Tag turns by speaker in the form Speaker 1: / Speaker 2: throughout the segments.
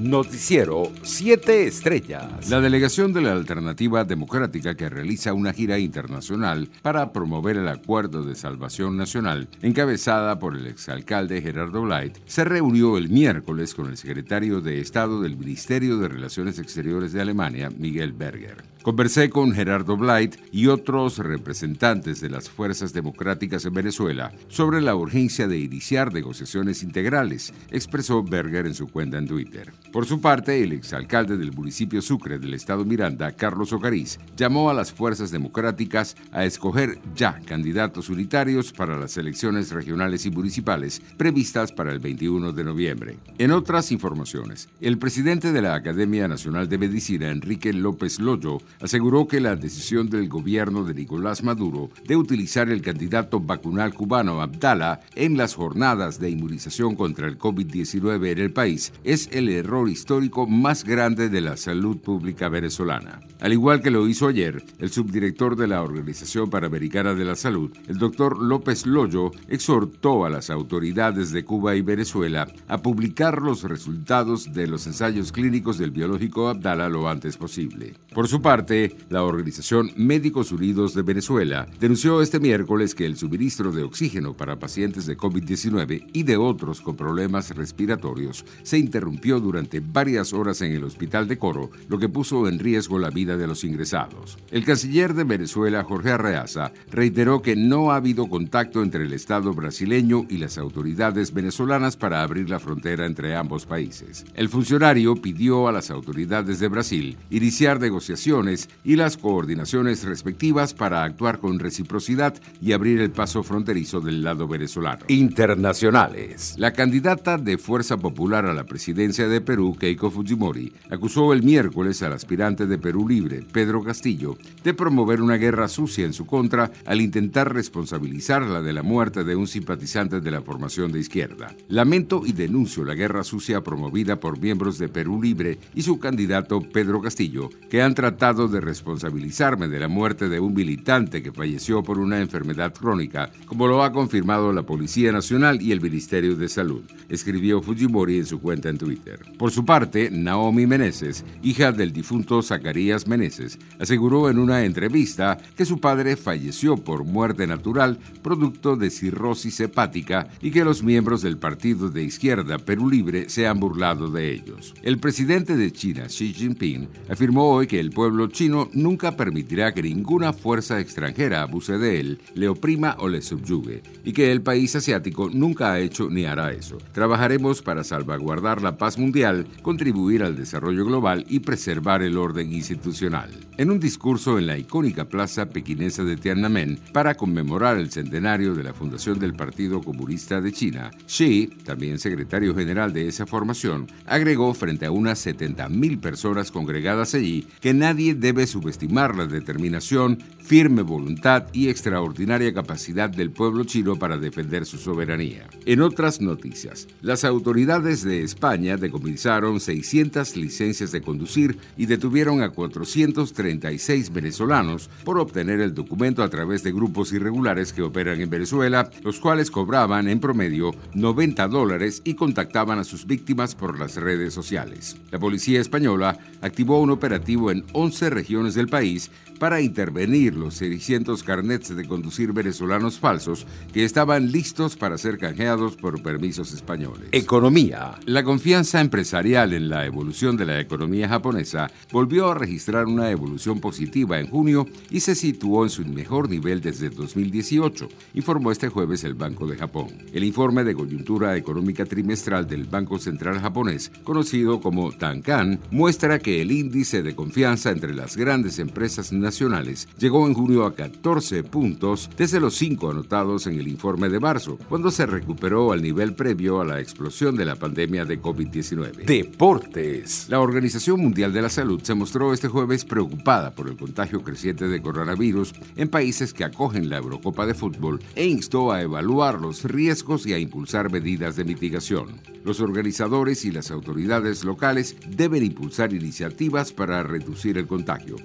Speaker 1: Noticiero 7 Estrellas.
Speaker 2: La delegación de la Alternativa Democrática que realiza una gira internacional para promover el Acuerdo de Salvación Nacional, encabezada por el exalcalde Gerardo Blight, se reunió el miércoles con el secretario de Estado del Ministerio de Relaciones Exteriores de Alemania, Miguel Berger. Conversé con Gerardo Blight y otros representantes de las fuerzas democráticas en Venezuela sobre la urgencia de iniciar negociaciones integrales, expresó Berger en su cuenta en Twitter. Por su parte, el exalcalde del municipio Sucre del estado Miranda, Carlos Ocariz, llamó a las fuerzas democráticas a escoger ya candidatos unitarios para las elecciones regionales y municipales previstas para el 21 de noviembre. En otras informaciones, el presidente de la Academia Nacional de Medicina, Enrique López Loyo, aseguró que la decisión del gobierno de Nicolás Maduro de utilizar el candidato vacunal cubano Abdala en las jornadas de inmunización contra el COVID-19 en el país es el error histórico más grande de la salud pública venezolana. Al igual que lo hizo ayer, el subdirector de la Organización Panamericana de la Salud, el doctor López Loyo, exhortó a las autoridades de Cuba y Venezuela a publicar los resultados de los ensayos clínicos del biológico Abdala lo antes posible. Por su parte, la Organización Médicos Unidos de Venezuela denunció este miércoles que el suministro de oxígeno para pacientes de COVID-19 y de otros con problemas respiratorios se interrumpió durante varias horas en el hospital de Coro, lo que puso en riesgo la vida de los ingresados. El canciller de Venezuela, Jorge Arreaza, reiteró que no ha habido contacto entre el Estado brasileño y las autoridades venezolanas para abrir la frontera entre ambos países. El funcionario pidió a las autoridades de Brasil iniciar negociaciones y las coordinaciones respectivas para actuar con reciprocidad y abrir el paso fronterizo del lado venezolano.
Speaker 1: Internacionales.
Speaker 2: La candidata de Fuerza Popular a la presidencia de Perú, Keiko Fujimori, acusó el miércoles al aspirante de Perú Libre, Pedro Castillo, de promover una guerra sucia en su contra al intentar responsabilizarla de la muerte de un simpatizante de la formación de izquierda. Lamento y denuncio la guerra sucia promovida por miembros de Perú Libre y su candidato Pedro Castillo, que han tratado de responsabilizarme de la muerte de un militante que falleció por una enfermedad crónica, como lo ha confirmado la Policía Nacional y el Ministerio de Salud, escribió Fujimori en su cuenta en Twitter. Por su parte, Naomi Meneses, hija del difunto Zacarías Meneses, aseguró en una entrevista que su padre falleció por muerte natural producto de cirrosis hepática y que los miembros del partido de izquierda Perú Libre se han burlado de ellos. El presidente de China, Xi Jinping, afirmó hoy que el pueblo chino nunca permitirá que ninguna fuerza extranjera abuse de él, le oprima o le subyugue, y que el país asiático nunca ha hecho ni hará eso. Trabajaremos para salvaguardar la paz mundial, contribuir al desarrollo global y preservar el orden institucional. En un discurso en la icónica plaza pequinesa de Tiananmen para conmemorar el centenario de la fundación del Partido Comunista de China, Xi, también secretario general de esa formación, agregó frente a unas 70.000 personas congregadas allí que nadie debe subestimar la determinación, firme voluntad y extraordinaria capacidad del pueblo chino para defender su soberanía. En otras noticias, las autoridades de España decomisaron 600 licencias de conducir y detuvieron a 436 venezolanos por obtener el documento a través de grupos irregulares que operan en Venezuela, los cuales cobraban en promedio 90 dólares y contactaban a sus víctimas por las redes sociales. La policía española activó un operativo en 11 regiones del país para intervenir los 600 carnets de conducir venezolanos falsos que estaban listos para ser canjeados por permisos españoles.
Speaker 1: Economía.
Speaker 2: La confianza empresarial en la evolución de la economía japonesa volvió a registrar una evolución positiva en junio y se situó en su mejor nivel desde 2018, informó este jueves el Banco de Japón. El informe de coyuntura económica trimestral del Banco Central japonés, conocido como Tankan, muestra que el índice de confianza entre las grandes empresas nacionales llegó en junio a 14 puntos desde los 5 anotados en el informe de marzo, cuando se recuperó al nivel previo a la explosión de la pandemia de COVID-19.
Speaker 1: Deportes.
Speaker 2: La Organización Mundial de la Salud se mostró este jueves preocupada por el contagio creciente de coronavirus en países que acogen la Eurocopa de Fútbol e instó a evaluar los riesgos y a impulsar medidas de mitigación. Los organizadores y las autoridades locales deben impulsar iniciativas para reducir el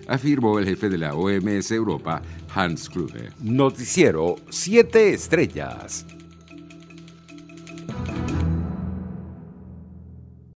Speaker 2: afirmó el jefe de la OMS Europa, Hans Kluge.
Speaker 1: Noticiero 7 Estrellas.